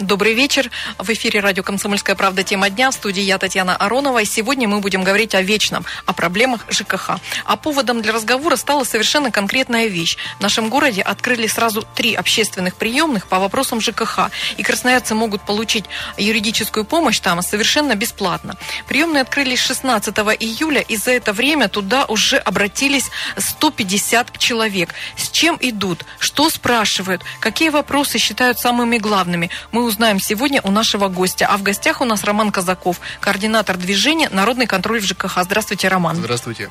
Добрый вечер. В эфире радио «Комсомольская правда. Тема дня». В студии я, Татьяна Аронова. И сегодня мы будем говорить о вечном, о проблемах ЖКХ. А поводом для разговора стала совершенно конкретная вещь. В нашем городе открыли сразу три общественных приемных по вопросам ЖКХ. И красноярцы могут получить юридическую помощь там совершенно бесплатно. Приемные открылись 16 июля, и за это время туда уже обратились 150 человек. С чем идут? Что спрашивают? Какие вопросы считают самыми главными? Мы узнаем сегодня у нашего гостя. А в гостях у нас Роман Казаков, координатор движения «Народный контроль в ЖКХ». Здравствуйте, Роман. Здравствуйте.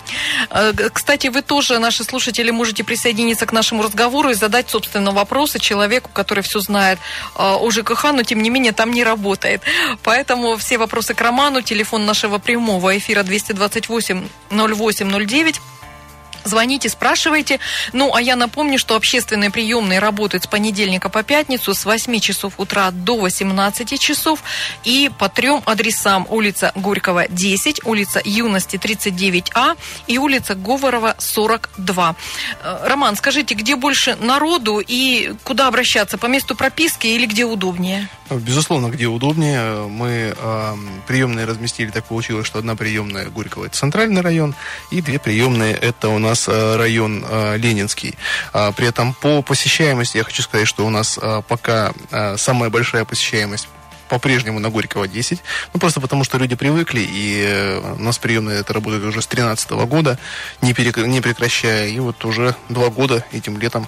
Э, кстати, вы тоже, наши слушатели, можете присоединиться к нашему разговору и задать, собственно, вопросы человеку, который все знает э, о ЖКХ, но, тем не менее, там не работает. Поэтому все вопросы к Роману. Телефон нашего прямого эфира 228 08 09. Звоните, спрашивайте. Ну, а я напомню, что общественные приемные работают с понедельника по пятницу с 8 часов утра до 18 часов и по трем адресам. Улица Горького, 10, улица Юности, 39А и улица Говорова, 42. Э, Роман, скажите, где больше народу и куда обращаться? По месту прописки или где удобнее? Безусловно, где удобнее. Мы э, приемные разместили, так получилось, что одна приемная Горького – это центральный район, и две приемные – это у нас э, район э, Ленинский. А, при этом по посещаемости я хочу сказать, что у нас э, пока самая большая посещаемость по-прежнему на Горького 10. Ну, просто потому, что люди привыкли, и у нас приемная это работает уже с 2013 года, не, перек... не прекращая. И вот уже два года этим летом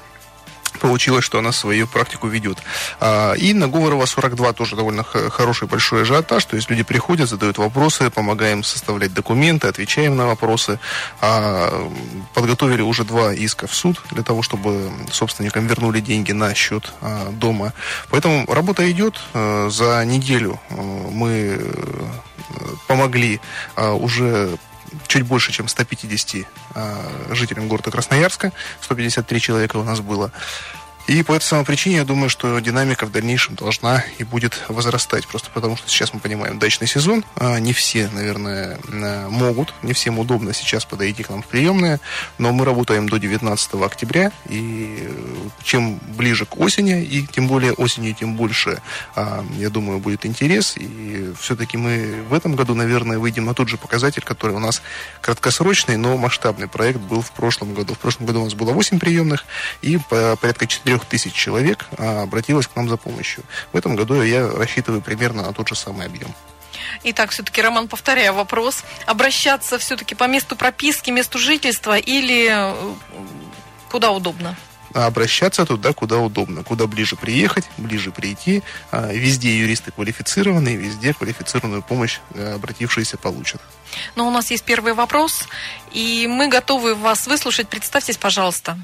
получилось, что она свою практику ведет. А, и на Говорова 42 тоже довольно хороший большой ажиотаж, то есть люди приходят, задают вопросы, помогаем составлять документы, отвечаем на вопросы. А, подготовили уже два иска в суд для того, чтобы собственникам вернули деньги на счет а, дома. Поэтому работа идет. За неделю мы помогли уже чуть больше, чем 150 э, жителям города Красноярска. 153 человека у нас было. И по этой самой причине я думаю, что динамика в дальнейшем должна и будет возрастать. Просто потому, что сейчас мы понимаем дачный сезон. А не все, наверное, э, могут, не всем удобно сейчас подойти к нам в приемные. Но мы работаем до 19 октября. И э, чем ближе к осени, и тем более осенью, тем больше, а, я думаю, будет интерес. И все-таки мы в этом году, наверное, выйдем на тот же показатель, который у нас краткосрочный, но масштабный проект был в прошлом году. В прошлом году у нас было 8 приемных и порядка 4 тысяч человек а, обратилось к нам за помощью. В этом году я рассчитываю примерно на тот же самый объем. Итак, все-таки, Роман, повторяю вопрос. Обращаться все-таки по месту прописки, месту жительства или э, куда удобно? обращаться туда, куда удобно, куда ближе приехать, ближе прийти. А, везде юристы квалифицированные, везде квалифицированную помощь э, обратившиеся получат. Но у нас есть первый вопрос, и мы готовы вас выслушать. Представьтесь, пожалуйста.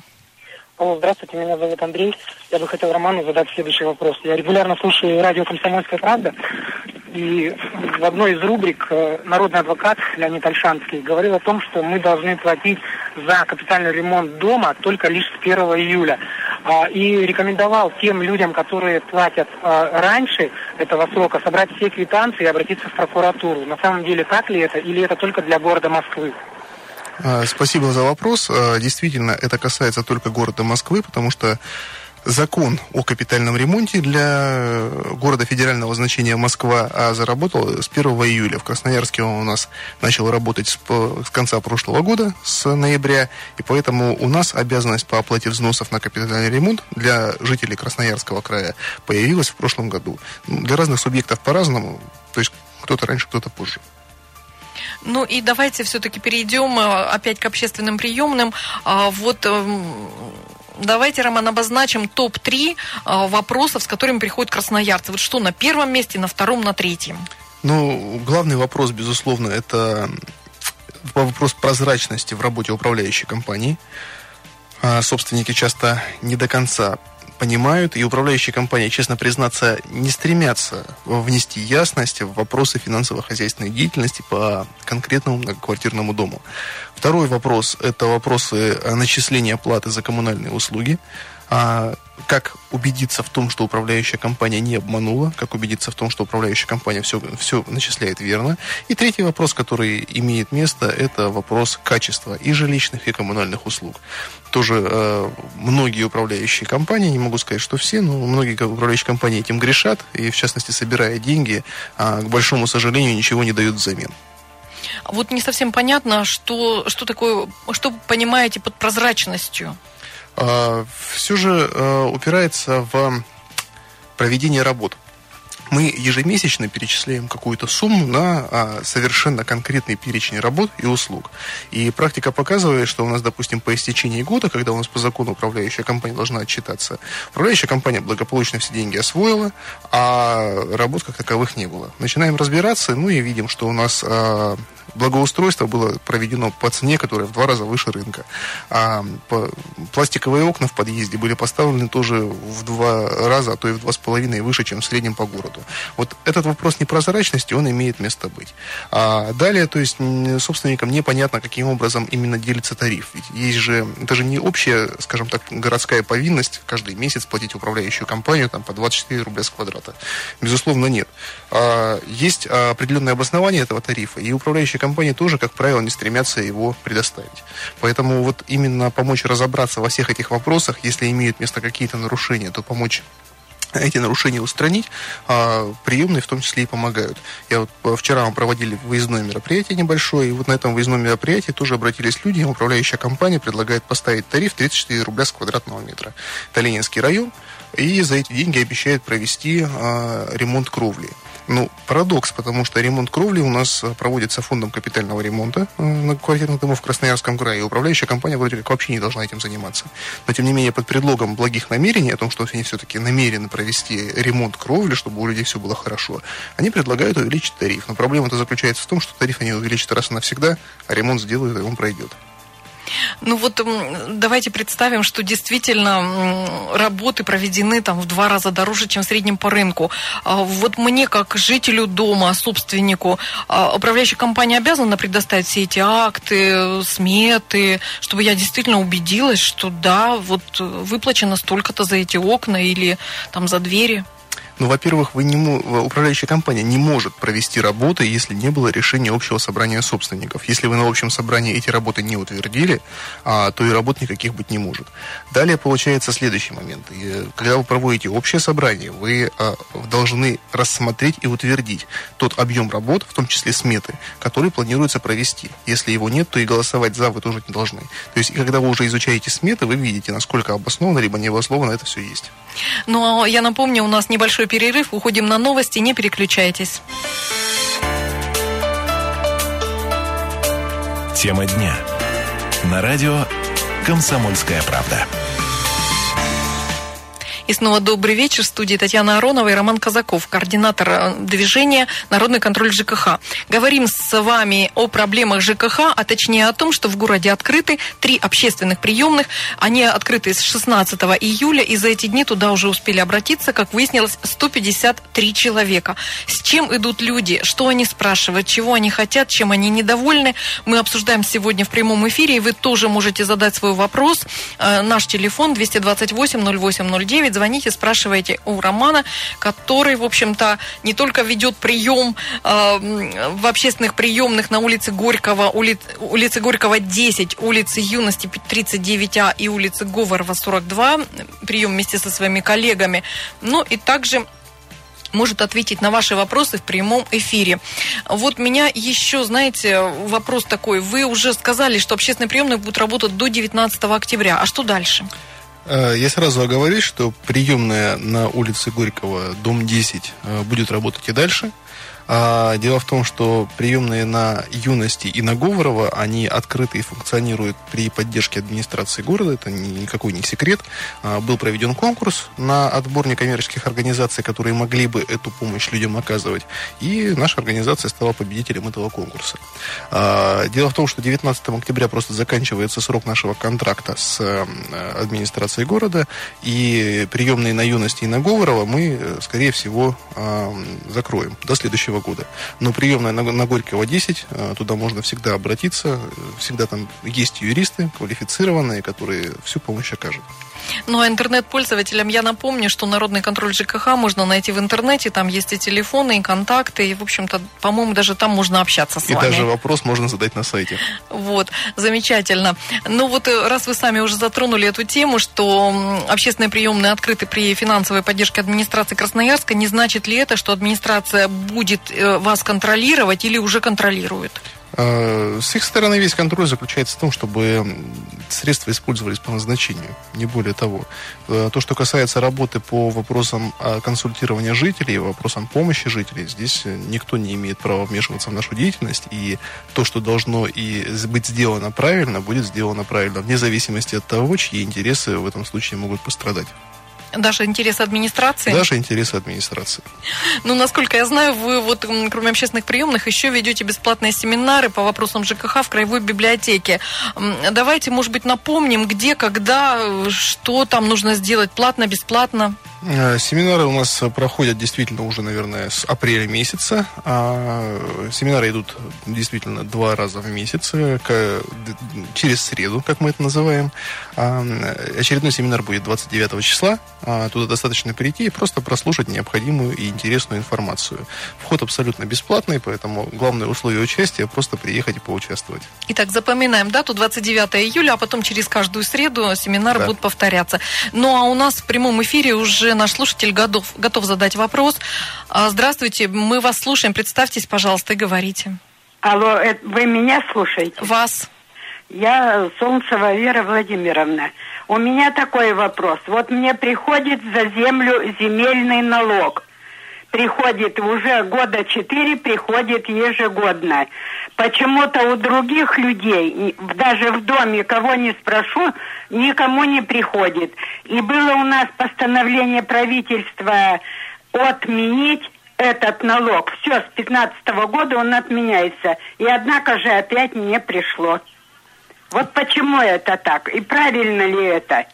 Алло, здравствуйте, меня зовут Андрей. Я бы хотел Роману задать следующий вопрос. Я регулярно слушаю радио «Комсомольская правда», и в одной из рубрик э, народный адвокат Леонид Альшанский говорил о том, что мы должны платить за капитальный ремонт дома только лишь с 1 июля. А, и рекомендовал тем людям, которые платят а, раньше этого срока, собрать все квитанции и обратиться в прокуратуру. На самом деле так ли это или это только для города Москвы? А, спасибо за вопрос. А, действительно, это касается только города Москвы, потому что закон о капитальном ремонте для города федерального значения Москва а заработал с 1 июля. В Красноярске он у нас начал работать с, с конца прошлого года, с ноября, и поэтому у нас обязанность по оплате взносов на капитальный ремонт для жителей Красноярского края появилась в прошлом году. Для разных субъектов по-разному, то есть кто-то раньше, кто-то позже. Ну и давайте все-таки перейдем э, опять к общественным приемным. А, вот эм, давайте, Роман, обозначим топ-3 э, вопросов, с которыми приходят красноярцы. Вот что на первом месте, на втором, на третьем? Ну, главный вопрос, безусловно, это вопрос прозрачности в работе управляющей компании. А, собственники часто не до конца понимают, и управляющие компании, честно признаться, не стремятся внести ясность в вопросы финансово-хозяйственной деятельности по конкретному многоквартирному дому. Второй вопрос – это вопросы начисления платы за коммунальные услуги. А, как убедиться в том, что управляющая компания не обманула, как убедиться в том, что управляющая компания все, все начисляет верно. И третий вопрос, который имеет место, это вопрос качества и жилищных, и коммунальных услуг. Тоже э, многие управляющие компании, не могу сказать, что все, но многие управляющие компании этим грешат, и в частности, собирая деньги, э, к большому сожалению, ничего не дают взамен. Вот не совсем понятно, что, что такое, что понимаете под прозрачностью? А, все же э, упирается в проведение работ. Мы ежемесячно перечисляем какую-то сумму на а, совершенно конкретный перечень работ и услуг. И практика показывает, что у нас, допустим, по истечении года, когда у нас по закону управляющая компания должна отчитаться, управляющая компания благополучно все деньги освоила, а работ как таковых не было. Начинаем разбираться, ну и видим, что у нас а, благоустройство было проведено по цене, которая в два раза выше рынка. А пластиковые окна в подъезде были поставлены тоже в два раза, а то и в два с половиной выше, чем в среднем по городу. Вот этот вопрос непрозрачности, он имеет место быть. А далее, то есть собственникам непонятно, каким образом именно делится тариф. Ведь есть же, это же не общая, скажем так, городская повинность каждый месяц платить управляющую компанию там, по 24 рубля с квадрата. Безусловно, нет. А, есть определенное обоснование этого тарифа, и управляющая компании тоже, как правило, не стремятся его предоставить. Поэтому вот именно помочь разобраться во всех этих вопросах, если имеют место какие-то нарушения, то помочь эти нарушения устранить, а приемные в том числе и помогают. Я вот э, вчера мы проводили выездное мероприятие небольшое, и вот на этом выездном мероприятии тоже обратились люди, управляющая компания предлагает поставить тариф 34 рубля с квадратного метра. Это Ленинский район, и за эти деньги обещает провести а, ремонт кровли. Ну, парадокс, потому что ремонт кровли у нас э, проводится фондом капитального ремонта э, многоквартирных домов в Красноярском крае. Управляющая компания вроде как вообще не должна этим заниматься. Но, тем не менее, под предлогом благих намерений, о том, что они все-таки намерены провести ремонт кровли, чтобы у людей все было хорошо, они предлагают увеличить тариф. Но проблема-то заключается в том, что тариф они увеличат раз и навсегда, а ремонт сделают, и он пройдет. Ну вот давайте представим, что действительно работы проведены там в два раза дороже, чем в среднем по рынку. А вот мне, как жителю дома, собственнику, а, управляющая компания обязана предоставить все эти акты, сметы, чтобы я действительно убедилась, что да, вот выплачено столько-то за эти окна или там за двери. Ну, во-первых, вы не, управляющая компания не может провести работы, если не было решения общего собрания собственников. Если вы на общем собрании эти работы не утвердили, а, то и работ никаких быть не может. Далее получается следующий момент. Когда вы проводите общее собрание, вы а, должны рассмотреть и утвердить тот объем работ, в том числе сметы, который планируется провести. Если его нет, то и голосовать за вы тоже не должны. То есть, когда вы уже изучаете сметы, вы видите, насколько обоснованно либо не обоснованно это все есть. Ну, а я напомню, у нас небольшой перерыв, уходим на новости, не переключайтесь. Тема дня. На радио «Комсомольская правда». И снова добрый вечер. В студии Татьяна Аронова и Роман Казаков, координатор э, движения «Народный контроль ЖКХ». Говорим с вами о проблемах ЖКХ, а точнее о том, что в городе открыты три общественных приемных. Они открыты с 16 июля, и за эти дни туда уже успели обратиться, как выяснилось, 153 человека. С чем идут люди, что они спрашивают, чего они хотят, чем они недовольны, мы обсуждаем сегодня в прямом эфире, и вы тоже можете задать свой вопрос. Э, наш телефон 228 0809 звоните, спрашивайте у Романа, который, в общем-то, не только ведет прием э, в общественных приемных на улице Горького, ули, улице Горького 10, улице Юности 39А и улице Говорова 42, прием вместе со своими коллегами, ну и также может ответить на ваши вопросы в прямом эфире. Вот меня еще, знаете, вопрос такой. Вы уже сказали, что общественные приемные будут работать до 19 октября. А что дальше? Э, я сразу оговорюсь, что приемная на улице Горького, дом 10, э, будет работать и дальше. А, дело в том, что приемные на юности и на Говорова, они открыты и функционируют при поддержке администрации города, это никакой не секрет. А, был проведен конкурс на отбор некоммерческих организаций, которые могли бы эту помощь людям оказывать, и наша организация стала победителем этого конкурса. А, дело в том, что 19 октября просто заканчивается срок нашего контракта с э, администрацией города, и приемные на юности и на Говорова мы, э, скорее всего, закроем до следующего года. Но приемная на, Горького 10, э, туда можно всегда обратиться, всегда там есть юристы квалифицированные, которые всю помощь окажут. Ну, а интернет-пользователям я напомню, что народный контроль ЖКХ можно найти в интернете, там есть и телефоны, и контакты, и, в общем-то, по-моему, даже там можно общаться с и вами. И даже вопрос можно задать на сайте. Вот, замечательно. Ну вот, э, раз вы сами уже затронули эту тему, что общественные приемные открыты при финансовой поддержке администрации Красноярска, не значит ли это, что администрация будет э, вас контролировать или уже контролирует? Э, с их стороны весь контроль заключается в том, чтобы средства использовались по назначению, не более того. Э, то, что касается работы по вопросам консультирования жителей, вопросам помощи жителей, здесь никто не имеет права вмешиваться в нашу деятельность, и то, что должно и быть сделано правильно, будет сделано правильно, вне зависимости от того, чьи интересы в этом случае могут пострадать. Даже интересы администрации? Даже интересы администрации. Ну, насколько я знаю, вы вот кроме общественных приемных еще ведете бесплатные семинары по вопросам ЖКХ в Краевой библиотеке. Давайте, может быть, напомним, где, когда, что там нужно сделать, платно, бесплатно? Э, семинары у нас проходят действительно уже, наверное, с апреля месяца. А семинары идут действительно два раза в месяц, э, через среду, как мы это называем. А, очередной семинар будет 29 числа. А, туда достаточно прийти и просто прослушать необходимую и интересную информацию. Вход абсолютно бесплатный, поэтому главное условие участия просто приехать и поучаствовать. Итак, запоминаем дату 29 июля, а потом через каждую среду семинары да. будут повторяться. Ну а у нас в прямом эфире уже уже наш слушатель готов, готов задать вопрос. А, здравствуйте, мы вас слушаем. Представьтесь, пожалуйста, и говорите. Алло, вы меня слушаете? Вас. Я Солнцева Вера Владимировна. У меня такой вопрос. Вот мне приходит за землю земельный налог приходит уже года четыре, приходит ежегодно. Почему-то у других людей, даже в доме, кого не спрошу, никому не приходит. И было у нас постановление правительства отменить этот налог. Все, с 15 года он отменяется. И однако же опять не пришло. Вот почему это так? И правильно ли это?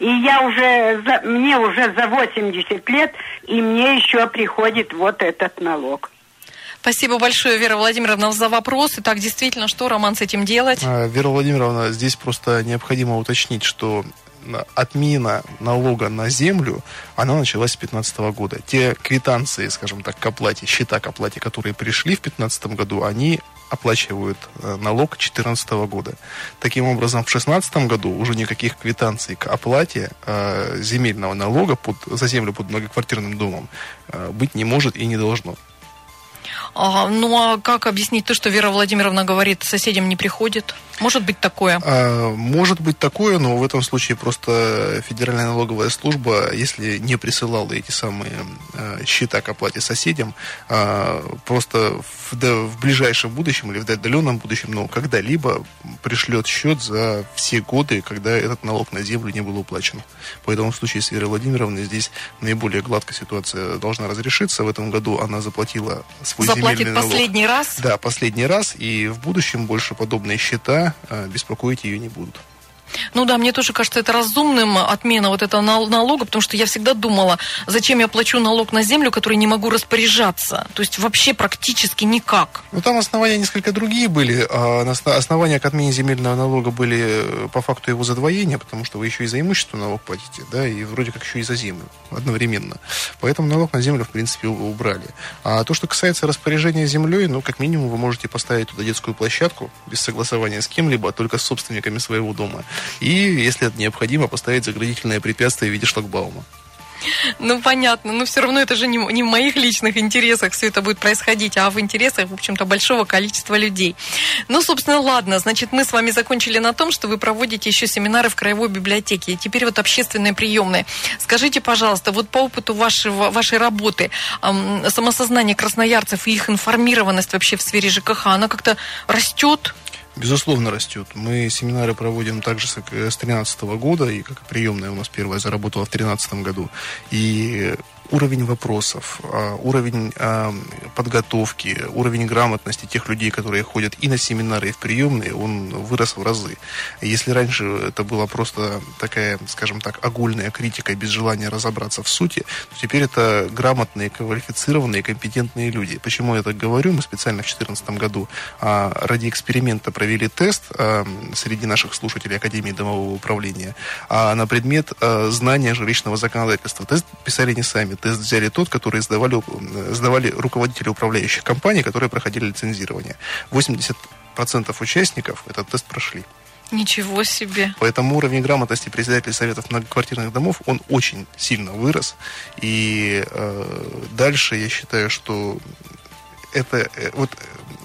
И я уже, за, мне уже за 80 лет, и мне еще приходит вот этот налог. Спасибо большое, Вера Владимировна, за вопрос. И так, действительно, что, Роман, с этим делать? А, Вера Владимировна, здесь просто необходимо уточнить, что отмена налога на землю, она началась с 2015 года. Те квитанции, скажем так, к оплате, счета к оплате, которые пришли в 2015 году, они оплачивают э, налог 2014 года. Таким образом, в 2016 году уже никаких квитанций к оплате э, земельного налога под, за землю под многоквартирным домом э, быть не может и не должно. А, ну а как объяснить то, что Вера Владимировна говорит, соседям не приходит? Может быть такое? А, может быть такое, но в этом случае просто Федеральная налоговая служба, если не присылала эти самые а, счета к оплате соседям, а, просто в, да, в ближайшем будущем или в отдаленном будущем, но когда-либо пришлет счет за все годы, когда этот налог на землю не был уплачен. Поэтому в случае с Верой Владимировной здесь наиболее гладкая ситуация должна разрешиться. В этом году она заплатила свой Налог. последний раз? Да, последний раз, и в будущем больше подобные счета а, беспокоить ее не будут. Ну да, мне тоже кажется это разумным, отмена вот этого налога, потому что я всегда думала, зачем я плачу налог на землю, который не могу распоряжаться. То есть вообще практически никак. Ну там основания несколько другие были. А основания к отмене земельного налога были э, по факту его задвоения, потому что вы еще и за имущество налог платите, да, и вроде как еще и за землю одновременно. Поэтому налог на землю, в принципе, убрали. А то, что касается распоряжения землей, ну, как минимум, вы можете поставить туда детскую площадку без согласования с кем-либо, а только с собственниками своего дома и, если это необходимо, поставить заградительное препятствие в виде шлагбаума. Ну, понятно. Но все равно это же не, не в моих личных интересах все это будет происходить, а в интересах, в общем-то, большого количества людей. Ну, собственно, ладно. Значит, мы с вами закончили на том, что вы проводите еще семинары в Краевой библиотеке. И теперь вот общественные приемные. Скажите, пожалуйста, вот по опыту вашего, вашей работы, эм, самосознание красноярцев и их информированность вообще в сфере ЖКХ, она как-то растет? Безусловно, растет. Мы семинары проводим также с 2013 года, и как приемная у нас первая заработала в 2013 году. И уровень вопросов, а, уровень а, подготовки, уровень грамотности тех людей, которые ходят и на семинары, и в приемные, он вырос в разы. Если раньше это была просто такая, скажем так, огульная критика без желания разобраться в сути, то теперь это грамотные, квалифицированные, компетентные люди. Почему я так говорю? Мы специально в 2014 году а, ради эксперимента провели тест среди наших слушателей Академии домового управления на предмет знания жилищного законодательства. Тест писали не сами, тест взяли тот, который сдавали, сдавали руководители управляющих компаний, которые проходили лицензирование. 80% участников этот тест прошли. Ничего себе. Поэтому уровень грамотности председателей советов многоквартирных домов, он очень сильно вырос. И э, дальше я считаю, что это э, вот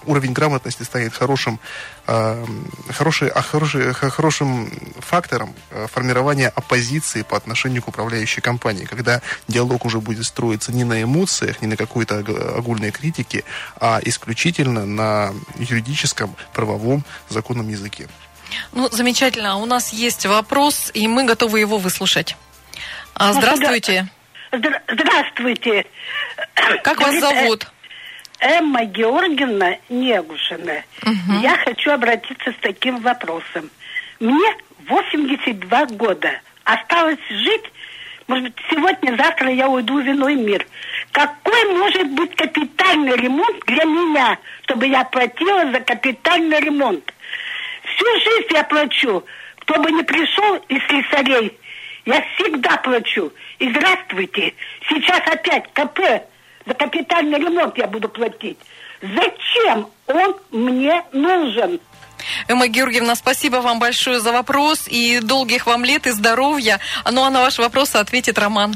уровень грамотности станет хорошим, э, хороший, а хороший, хорошим фактором э, формирования оппозиции по отношению к управляющей компании, когда диалог уже будет строиться не на эмоциях, не на какой-то огульной критике, а исключительно на юридическом, правовом, законном языке. Ну, замечательно. У нас есть вопрос, и мы готовы его выслушать. А, здравствуйте. Здравствуйте. Как вас зовут? Эмма Георгиевна Негушина. Угу. Я хочу обратиться с таким вопросом. Мне 82 года. Осталось жить, может быть, сегодня-завтра я уйду в иной мир. Какой может быть капитальный ремонт для меня, чтобы я платила за капитальный ремонт? Всю жизнь я плачу. Кто бы ни пришел из слесарей, я всегда плачу. И здравствуйте, сейчас опять КП за капитальный ремонт я буду платить. Зачем он мне нужен? Эмма Георгиевна, спасибо вам большое за вопрос и долгих вам лет и здоровья. Ну а на ваш вопрос ответит Роман.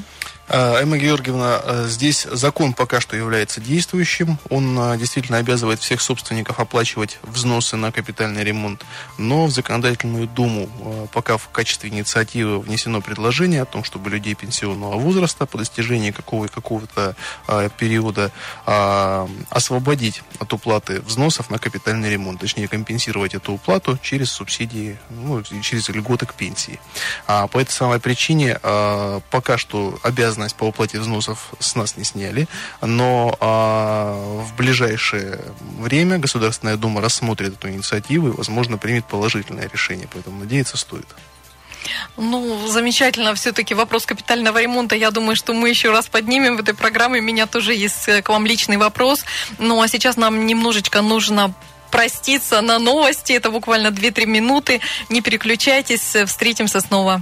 А, Эмма Георгиевна, э, здесь закон пока что является действующим. Он э, действительно обязывает всех собственников оплачивать взносы на капитальный ремонт. Но в законодательную думу э, пока в качестве инициативы внесено предложение о том, чтобы людей пенсионного возраста по достижении какого- какого-то периода освободить от уплаты взносов на капитальный ремонт. Точнее, компенсировать эту уплату через субсидии, ну, через льготы к пенсии. А по этой самой причине пока что обязан обязанность по уплате взносов с нас не сняли, но а, в ближайшее время Государственная Дума рассмотрит эту инициативу и, возможно, примет положительное решение, поэтому надеяться стоит. Ну, замечательно. Все-таки вопрос капитального ремонта, я думаю, что мы еще раз поднимем в этой программе. У меня тоже есть э, к вам личный вопрос. Ну, а сейчас нам немножечко нужно проститься на новости. Это буквально 2-3 минуты. Не переключайтесь. Встретимся снова.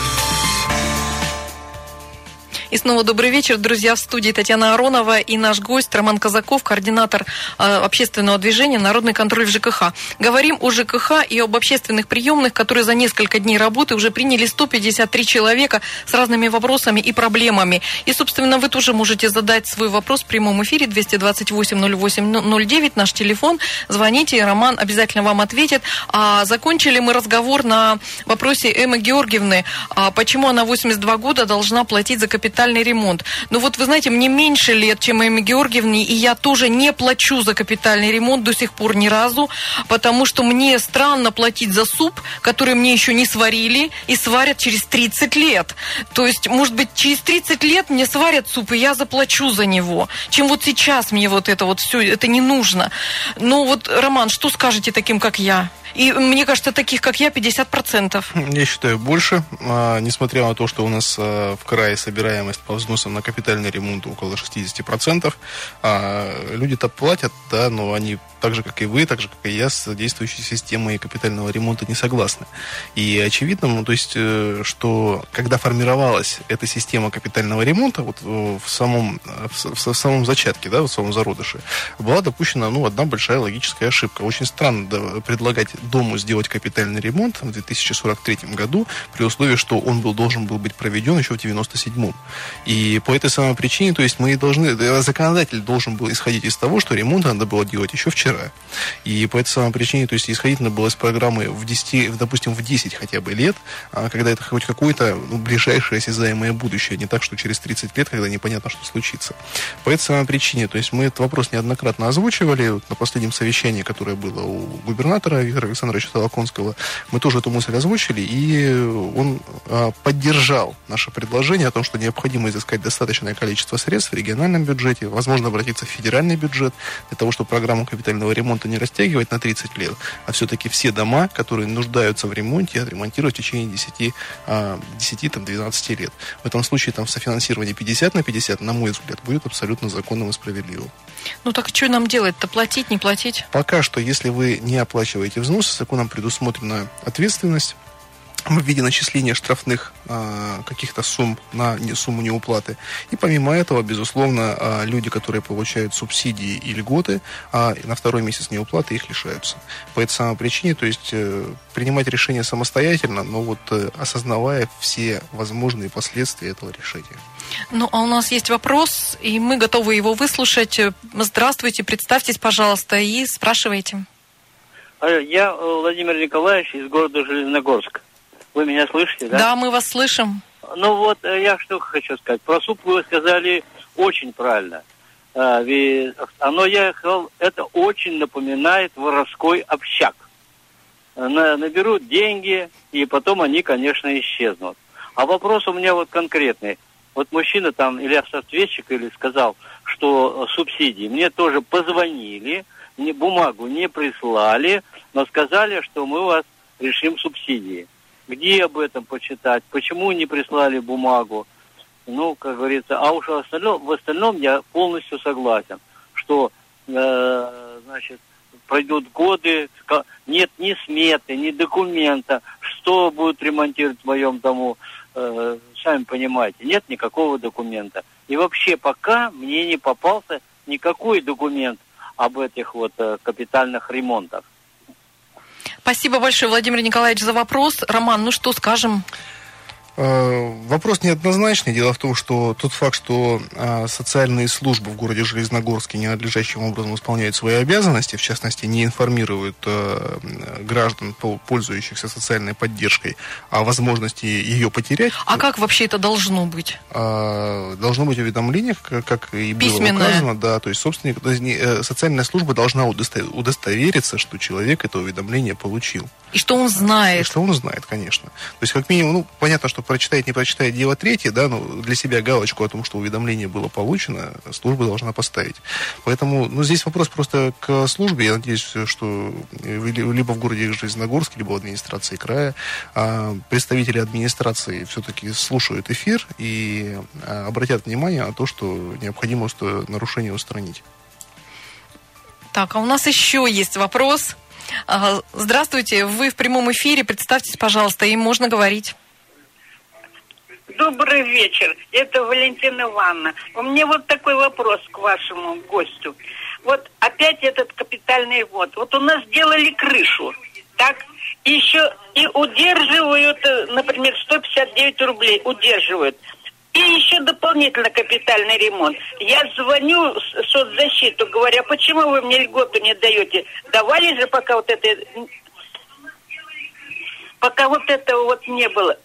И снова добрый вечер, друзья, в студии Татьяна Аронова и наш гость Роман Казаков, координатор э, общественного движения «Народный контроль в ЖКХ». Говорим о ЖКХ и об общественных приемных, которые за несколько дней работы уже приняли 153 человека с разными вопросами и проблемами. И, собственно, вы тоже можете задать свой вопрос в прямом эфире 228-08-09, наш телефон. Звоните, Роман обязательно вам ответит. А закончили мы разговор на вопросе Эммы Георгиевны, а почему она 82 года должна платить за капитал капитальный ремонт. Но вот вы знаете, мне меньше лет, чем Эмме Георгиевне, и я тоже не плачу за капитальный ремонт до сих пор ни разу, потому что мне странно платить за суп, который мне еще не сварили, и сварят через 30 лет. То есть, может быть, через 30 лет мне сварят суп, и я заплачу за него. Чем вот сейчас мне вот это вот все, это не нужно. Ну вот, Роман, что скажете таким, как я? И мне кажется, таких, как я, 50%. Я считаю, больше. А, несмотря на то, что у нас а, в крае собираемость по взносам на капитальный ремонт около 60%, а, люди-то платят, да, но они так же, как и вы, так же, как и я, с действующей системой капитального ремонта не согласны. И очевидно, ну, то есть, э, что когда формировалась эта система капитального ремонта, вот э, в самом, в, в самом зачатке, да, в самом зародыше, была допущена, ну, одна большая логическая ошибка. Очень странно да, предлагать дому сделать капитальный ремонт в 2043 году, при условии, что он был, должен был быть проведен еще в 97-м. И по этой самой причине, то есть мы должны, законодатель должен был исходить из того, что ремонт надо было делать еще вчера. И по этой самой причине, то есть исходить надо было из программы в 10, допустим, в 10 хотя бы лет, а когда это хоть какое-то ну, ближайшее осязаемое будущее, не так, что через 30 лет, когда непонятно, что случится. По этой самой причине, то есть мы этот вопрос неоднократно озвучивали вот на последнем совещании, которое было у губернатора Виктора Александровича Толоконского, мы тоже эту мысль озвучили, и он а, поддержал наше предложение о том, что необходимо изыскать достаточное количество средств в региональном бюджете, возможно, обратиться в федеральный бюджет для того, чтобы программу капитального ремонта не растягивать на 30 лет, а все-таки все дома, которые нуждаются в ремонте, отремонтировать в течение 10, 10-12 лет. В этом случае там софинансирование 50 на 50, на мой взгляд, будет абсолютно законным и справедливым. Ну так что нам делать-то? Платить, не платить? Пока что, если вы не оплачиваете взносы, законом предусмотрена ответственность в виде начисления штрафных а, каких-то сумм на не, сумму неуплаты. И помимо этого, безусловно, а, люди, которые получают субсидии и льготы, а на второй месяц неуплаты их лишаются. По этой самой причине, то есть э, принимать решение самостоятельно, но вот э, осознавая все возможные последствия этого решения. Ну, а у нас есть вопрос, и мы готовы его выслушать. Здравствуйте, представьтесь, пожалуйста, и спрашивайте. Я Владимир Николаевич из города Железногорск. Вы меня слышите, да? Да, мы вас слышим. Ну вот, э, я что хочу сказать. Про суп вы сказали очень правильно. А, ведь оно, я сказал, это очень напоминает воровской общак. На, наберут деньги, и потом они, конечно, исчезнут. А вопрос у меня вот конкретный. Вот мужчина там, или автоответчик, или сказал, что субсидии. Мне тоже позвонили, мне бумагу не прислали, но сказали, что мы вас решим субсидии где об этом почитать, почему не прислали бумагу. Ну, как говорится, а уж в остальном, в остальном я полностью согласен, что, э, значит, пройдут годы, нет ни сметы, ни документа, что будет ремонтировать в моем дому, э, сами понимаете, нет никакого документа. И вообще пока мне не попался никакой документ об этих вот э, капитальных ремонтах. Спасибо большое, Владимир Николаевич, за вопрос. Роман, ну что скажем? Э, вопрос неоднозначный. Дело в том, что тот факт, что э, социальные службы в городе Железногорске ненадлежащим образом исполняют свои обязанности, в частности, не информируют э, граждан, пользующихся социальной поддержкой, о возможности ее потерять. А как вообще это должно быть? Должно быть уведомление, как и Письменное. было указано, да, то есть собственник, социальная служба должна удостовериться, что человек это уведомление получил. И что он знает. И что он знает, конечно. То есть, как минимум, ну, понятно, что прочитает, не прочитает дело третье, да, но для себя галочку о том, что уведомление было получено, служба должна поставить. Поэтому, ну, здесь вопрос просто к службе. Я надеюсь, что либо в городе Железногорске, либо в администрации края а, представители администрации все-таки слушают эфир и а, обратят внимание на то, что необходимо нарушение устранить. Так, а у нас еще есть вопрос. Здравствуйте, вы в прямом эфире, представьтесь, пожалуйста, им можно говорить. Добрый вечер, это Валентина Ивановна. У меня вот такой вопрос к вашему гостю. Вот опять этот капитальный ввод. Вот у нас делали крышу, так? Еще и удерживают, э, например, 159 рублей удерживают. И еще дополнительно капитальный ремонт. Я звоню в соцзащиту, говоря, почему вы мне льготу не даете? Давали же, пока вот это... Пока вот этого вот не было.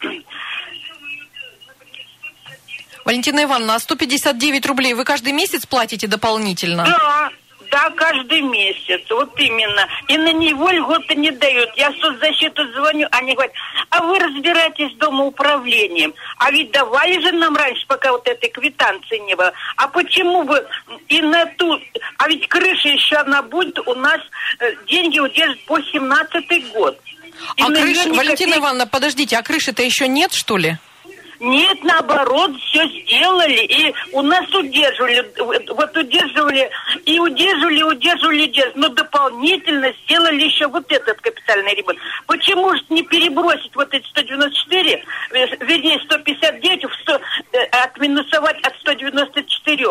Валентина Ивановна, а 159 рублей вы каждый месяц платите дополнительно? Да, да, каждый месяц, вот именно. И на него льготы не дают. Я в соцзащиту звоню, они говорят, а вы разбираетесь с домоуправлением. А ведь давали же нам раньше, пока вот этой квитанции не было. А почему вы и на ту... А ведь крыша еще она будет, у нас э, деньги удержат по 17 год. И а крыша, Валентина Ивановна, подождите, а крыши-то еще нет, что ли? Нет, наоборот, все сделали. И у нас удерживали, вот удерживали, и удерживали, удерживали, удерживали. Но дополнительно сделали еще вот этот капитальный ремонт. Почему же не перебросить вот эти 194, вернее, 159, в 100, э, отминусовать от 194?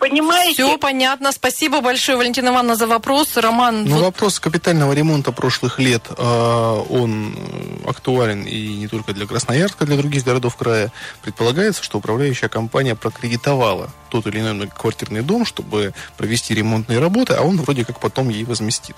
Понимаете? Все понятно. Спасибо большое, Валентина Ивановна, за вопрос. Роман, Ну, вот вопрос капитального ремонта прошлых лет, э, он актуален и не только для Красноярска, для других городов края. Предполагается, что управляющая компания прокредитовала тот или иной многоквартирный дом, чтобы провести ремонтные работы, а он вроде как потом ей возместит.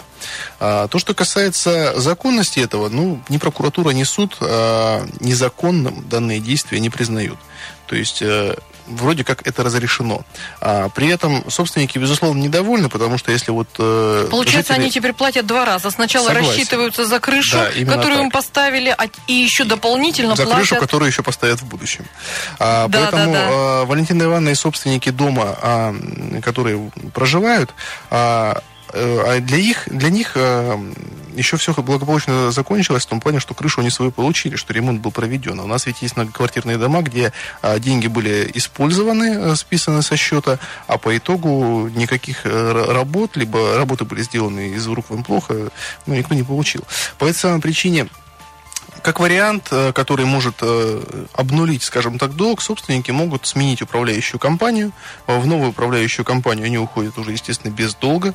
А, то, что касается законности этого, ну, ни прокуратура, ни суд а, незаконным данные действия не признают. То есть э, вроде как это разрешено. А, при этом собственники, безусловно, недовольны, потому что если вот... э, Получается, жители- они теперь платят два раза. Сначала Согласен. рассчитываются за крышу, Да, которую так. им поставили, а- и еще дополнительно за платят. крышу, которую еще поставят в будущем. А, Да, поэтому да, да. а, Валентина Ивановна и собственники дома, а, которые проживают, а, а для, их, для них а, еще все благополучно закончилось в том плане, что крышу они свою получили, что ремонт был проведен. А У нас ведь есть многоквартирные дома, где а, деньги были использованы, а, списаны со счета, а по итогу никаких э, работ, либо работы были сделаны из рук вон плохо, ну, никто не получил. По этой самой причине как вариант, э, который может э, обнулить, скажем так, долг, собственники могут сменить управляющую компанию. Э, В новую управляющую компанию они уходят уже, естественно, без долга.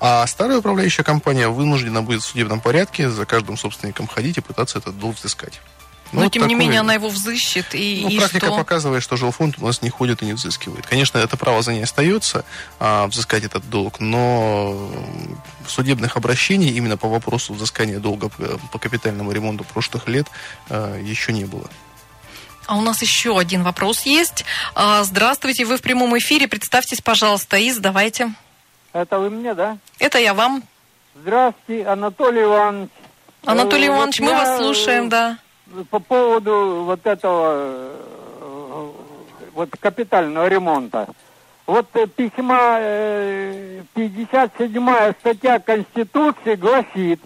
А старая управляющая компания вынуждена будет в судебном порядке за каждым собственником ходить и пытаться этот долг взыскать. Ну, Но, вот тем не такое- менее, она его взыщет. И, ну, и практика что? показывает, что жилфонд у нас не ходит и не взыскивает. Конечно, это право за ней остается, а, взыскать этот долг, но судебных обращений именно по вопросу взыскания долга по- по капитальному ремонту прошлых лет а, еще не было. А у нас еще один вопрос есть. А, Здравствуйте, вы в прямом эфире. Представьтесь, пожалуйста, и задавайте. Это вы мне, да? Это я вам. Здравствуйте, Анатолий Иванович. Анатолий Э, Иванович, вот мы вас слушаем, да. э, По поводу вот этого э, вот капитального ремонта. Вот э, письма э, 57 статья Конституции гласит,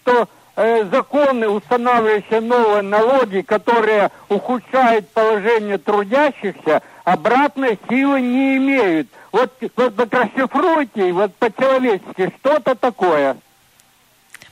что э, законы, устанавливающие новые налоги, которые ухудшают положение трудящихся, обратной силы не имеют. Вот, вот, вот расшифруйте, вот по-человечески, что-то такое.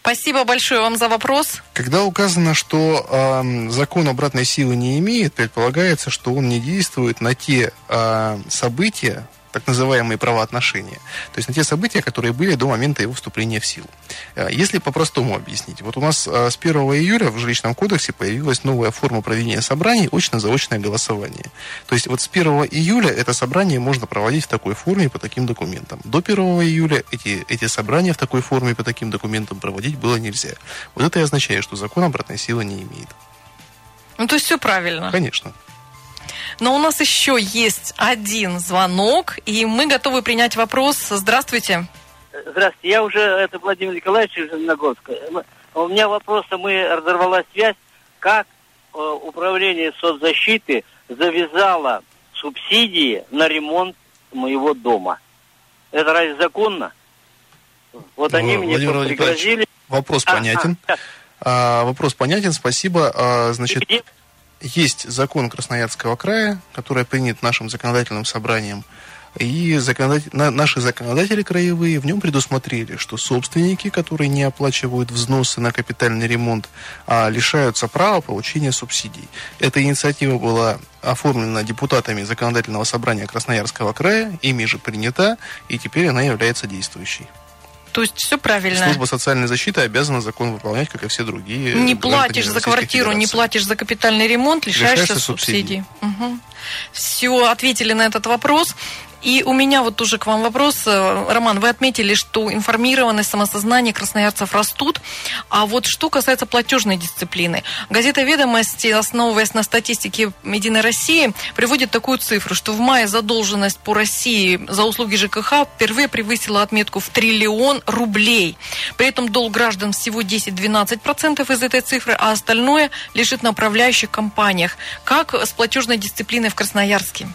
Спасибо большое вам за вопрос. Когда указано, что ам, закон обратной силы не имеет, предполагается, что он не действует на те а, события, так называемые правоотношения. То есть на те события, которые были до момента его вступления в силу. А, Если по-простому объяснить, вот у нас а, с 1 июля в жилищном кодексе появилась новая форма проведения собраний, очно-заочное голосование. То есть вот с 1 июля это собрание можно проводить в такой форме по таким документам. До 1 июля эти, эти собрания в такой форме по таким документам проводить было нельзя. Вот это и означает, что закон обратной силы не имеет. Ну, то есть все правильно. Конечно. Но у нас еще есть один звонок, и мы готовы принять вопрос. Здравствуйте. Здравствуйте, я уже, это Владимир Николаевич из Железногорска. У меня вопрос, а мы разорвала связь, как э, управление соцзащиты завязало субсидии на ремонт моего дома. Это разве законно? Вот они Владимир мне пригрозили. Вопрос А, понятен. А, вопрос понятен, спасибо. А, значит, где- есть закон Красноярского края, который принят нашим законодательным собранием. И законодатель- на- наши законодатели краевые в нем предусмотрели, что собственники, которые не оплачивают взносы на капитальный ремонт, а, лишаются права получения субсидий. Эта инициатива была оформлена депутатами законодательного собрания Красноярского края, ими же принята, и теперь она является действующей. То есть все правильно. Служба социальной защиты обязана закон выполнять, как и все другие. Не платишь за квартиру, не Федерации. платишь за капитальный ремонт, лишаешься, Лишаешься субсидий. Все, ответили на этот вопрос. И у меня вот тоже к вам вопрос. Э, Роман, вы отметили, что информированность, самосознание красноярцев растут. А вот что касается платежной дисциплины. Газета «Ведомости», основываясь на статистике «Единой России», приводит такую цифру, что в мае задолженность по России за услуги ЖКХ впервые превысила отметку в триллион рублей. При этом долг граждан всего 10-12% из этой цифры, а остальное лежит на управляющих компаниях. Как с платежной дисциплиной в Красноярске?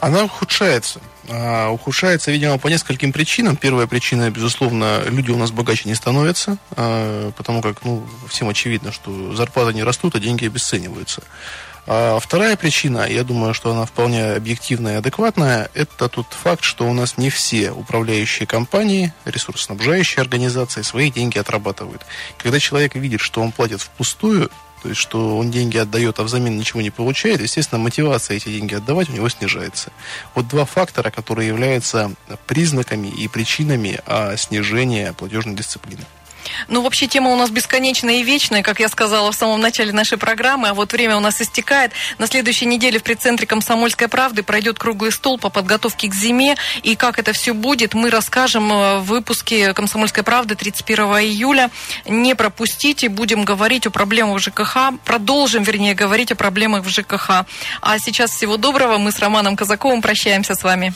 Она ухудшается. А, ухудшается, видимо, по нескольким причинам. Первая причина, безусловно, люди у нас богаче не становятся, а, потому как, ну, всем очевидно, что зарплаты не растут, а деньги обесцениваются. А вторая причина, я думаю, что она вполне объективная и адекватная, это тот факт, что у нас не все управляющие компании, ресурсоснабжающие организации свои деньги отрабатывают. Когда человек видит, что он платит впустую, то есть что он деньги отдает, а взамен ничего не получает, естественно, мотивация эти деньги отдавать у него снижается. Вот два фактора, которые являются признаками и причинами а, снижения платежной дисциплины. Ну, вообще, тема у нас бесконечная и вечная, как я сказала в самом начале нашей программы, а вот время у нас истекает. На следующей неделе в предцентре «Комсомольской правды» пройдет круглый стол по подготовке к зиме, и как это все будет, мы расскажем э, в выпуске «Комсомольской правды» 31 июля. Не пропустите, будем говорить о проблемах в ЖКХ, продолжим, вернее, говорить о проблемах в ЖКХ. А сейчас всего доброго, мы с Романом Казаковым прощаемся с вами.